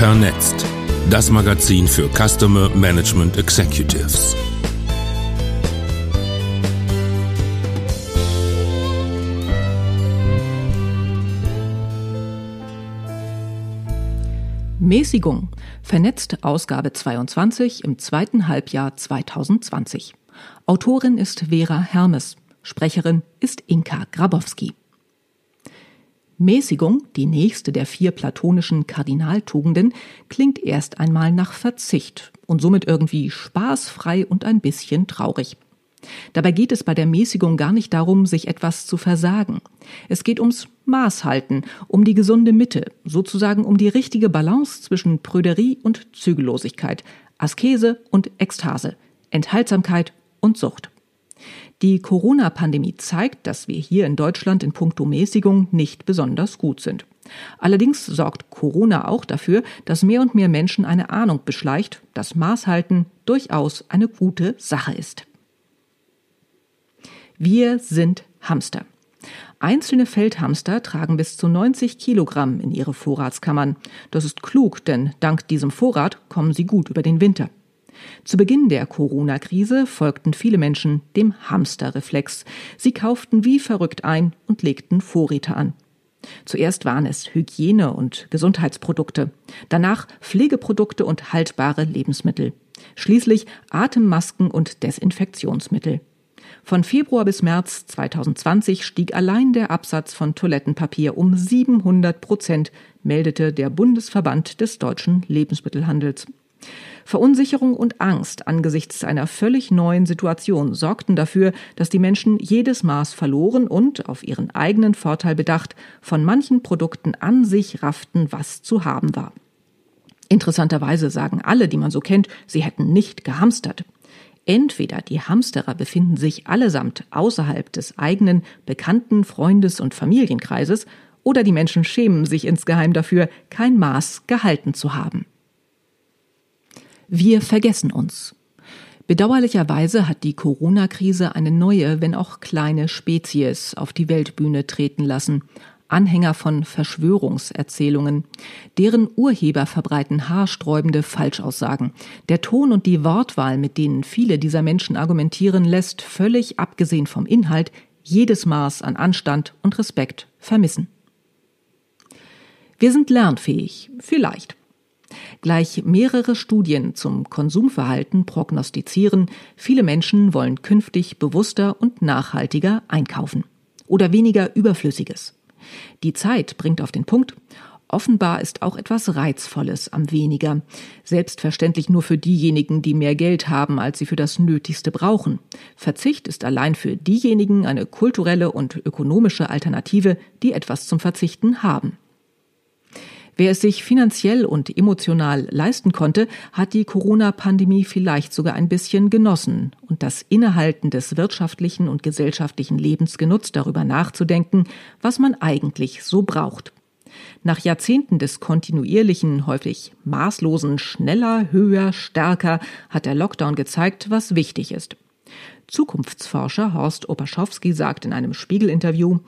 Vernetzt. Das Magazin für Customer Management Executives. Mäßigung. Vernetzt Ausgabe 22 im zweiten Halbjahr 2020. Autorin ist Vera Hermes. Sprecherin ist Inka Grabowski. Mäßigung, die nächste der vier platonischen Kardinaltugenden, klingt erst einmal nach Verzicht und somit irgendwie spaßfrei und ein bisschen traurig. Dabei geht es bei der Mäßigung gar nicht darum, sich etwas zu versagen. Es geht ums Maßhalten, um die gesunde Mitte, sozusagen um die richtige Balance zwischen Prüderie und Zügellosigkeit, Askese und Ekstase, Enthaltsamkeit und Sucht. Die Corona-Pandemie zeigt, dass wir hier in Deutschland in puncto Mäßigung nicht besonders gut sind. Allerdings sorgt Corona auch dafür, dass mehr und mehr Menschen eine Ahnung beschleicht, dass Maßhalten durchaus eine gute Sache ist. Wir sind Hamster. Einzelne Feldhamster tragen bis zu 90 Kilogramm in ihre Vorratskammern. Das ist klug, denn dank diesem Vorrat kommen sie gut über den Winter. Zu Beginn der Corona-Krise folgten viele Menschen dem Hamsterreflex. Sie kauften wie verrückt ein und legten Vorräte an. Zuerst waren es Hygiene- und Gesundheitsprodukte, danach Pflegeprodukte und haltbare Lebensmittel, schließlich Atemmasken und Desinfektionsmittel. Von Februar bis März 2020 stieg allein der Absatz von Toilettenpapier um 700 Prozent, meldete der Bundesverband des deutschen Lebensmittelhandels. Verunsicherung und Angst angesichts einer völlig neuen Situation sorgten dafür, dass die Menschen jedes Maß verloren und, auf ihren eigenen Vorteil bedacht, von manchen Produkten an sich rafften, was zu haben war. Interessanterweise sagen alle, die man so kennt, sie hätten nicht gehamstert. Entweder die Hamsterer befinden sich allesamt außerhalb des eigenen bekannten Freundes- und Familienkreises, oder die Menschen schämen sich insgeheim dafür, kein Maß gehalten zu haben. Wir vergessen uns. Bedauerlicherweise hat die Corona-Krise eine neue, wenn auch kleine Spezies auf die Weltbühne treten lassen. Anhänger von Verschwörungserzählungen. Deren Urheber verbreiten haarsträubende Falschaussagen. Der Ton und die Wortwahl, mit denen viele dieser Menschen argumentieren, lässt, völlig abgesehen vom Inhalt, jedes Maß an Anstand und Respekt vermissen. Wir sind lernfähig, vielleicht. Gleich mehrere Studien zum Konsumverhalten prognostizieren, viele Menschen wollen künftig bewusster und nachhaltiger einkaufen oder weniger Überflüssiges. Die Zeit bringt auf den Punkt, offenbar ist auch etwas Reizvolles am weniger, selbstverständlich nur für diejenigen, die mehr Geld haben, als sie für das Nötigste brauchen. Verzicht ist allein für diejenigen eine kulturelle und ökonomische Alternative, die etwas zum Verzichten haben. Wer es sich finanziell und emotional leisten konnte, hat die Corona-Pandemie vielleicht sogar ein bisschen genossen und das Innehalten des wirtschaftlichen und gesellschaftlichen Lebens genutzt, darüber nachzudenken, was man eigentlich so braucht. Nach Jahrzehnten des kontinuierlichen, häufig maßlosen schneller, höher, stärker hat der Lockdown gezeigt, was wichtig ist. Zukunftsforscher Horst Opaschowski sagt in einem Spiegel-Interview,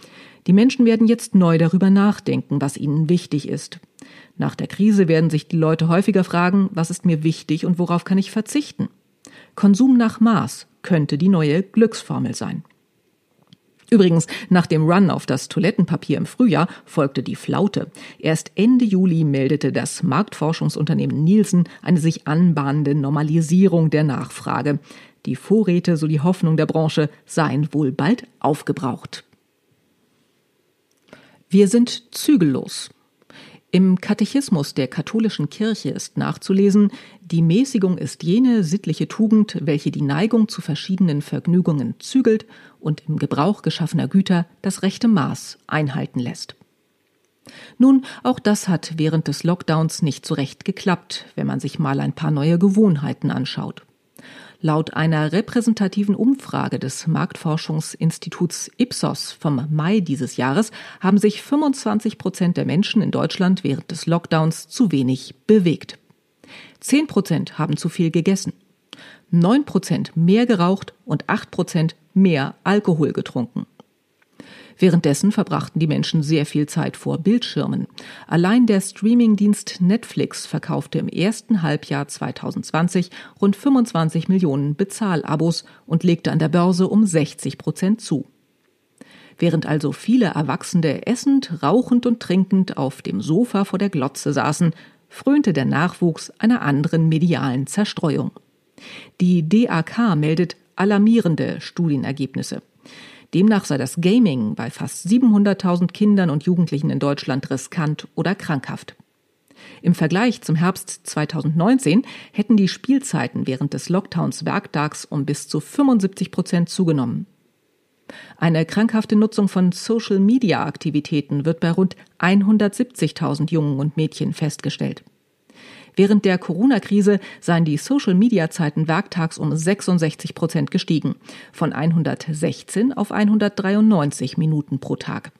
die Menschen werden jetzt neu darüber nachdenken, was ihnen wichtig ist. Nach der Krise werden sich die Leute häufiger fragen, was ist mir wichtig und worauf kann ich verzichten? Konsum nach Maß könnte die neue Glücksformel sein. Übrigens, nach dem Run auf das Toilettenpapier im Frühjahr folgte die Flaute. Erst Ende Juli meldete das Marktforschungsunternehmen Nielsen eine sich anbahnende Normalisierung der Nachfrage. Die Vorräte, so die Hoffnung der Branche, seien wohl bald aufgebraucht. Wir sind zügellos. Im Katechismus der katholischen Kirche ist nachzulesen, die Mäßigung ist jene sittliche Tugend, welche die Neigung zu verschiedenen Vergnügungen zügelt und im Gebrauch geschaffener Güter das rechte Maß einhalten lässt. Nun, auch das hat während des Lockdowns nicht so recht geklappt, wenn man sich mal ein paar neue Gewohnheiten anschaut. Laut einer repräsentativen Umfrage des Marktforschungsinstituts Ipsos vom Mai dieses Jahres haben sich 25 Prozent der Menschen in Deutschland während des Lockdowns zu wenig bewegt. 10 Prozent haben zu viel gegessen. 9 Prozent mehr geraucht und 8 Prozent mehr Alkohol getrunken. Währenddessen verbrachten die Menschen sehr viel Zeit vor Bildschirmen. Allein der Streamingdienst Netflix verkaufte im ersten Halbjahr 2020 rund 25 Millionen Bezahlabos und legte an der Börse um 60 Prozent zu. Während also viele Erwachsene essend, rauchend und trinkend auf dem Sofa vor der Glotze saßen, frönte der Nachwuchs einer anderen medialen Zerstreuung. Die DAK meldet alarmierende Studienergebnisse. Demnach sei das Gaming bei fast 700.000 Kindern und Jugendlichen in Deutschland riskant oder krankhaft. Im Vergleich zum Herbst 2019 hätten die Spielzeiten während des Lockdowns werktags um bis zu 75 Prozent zugenommen. Eine krankhafte Nutzung von Social-Media-Aktivitäten wird bei rund 170.000 Jungen und Mädchen festgestellt. Während der Corona-Krise seien die Social-Media-Zeiten werktags um 66 Prozent gestiegen, von 116 auf 193 Minuten pro Tag.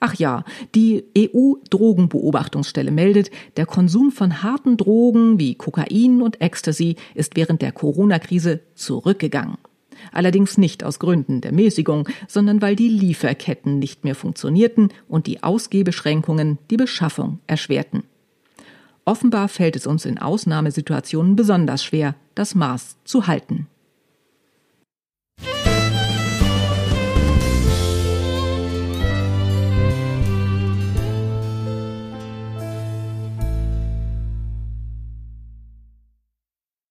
Ach ja, die EU-Drogenbeobachtungsstelle meldet, der Konsum von harten Drogen wie Kokain und Ecstasy ist während der Corona-Krise zurückgegangen. Allerdings nicht aus Gründen der Mäßigung, sondern weil die Lieferketten nicht mehr funktionierten und die Ausgebeschränkungen die Beschaffung erschwerten. Offenbar fällt es uns in Ausnahmesituationen besonders schwer, das Maß zu halten.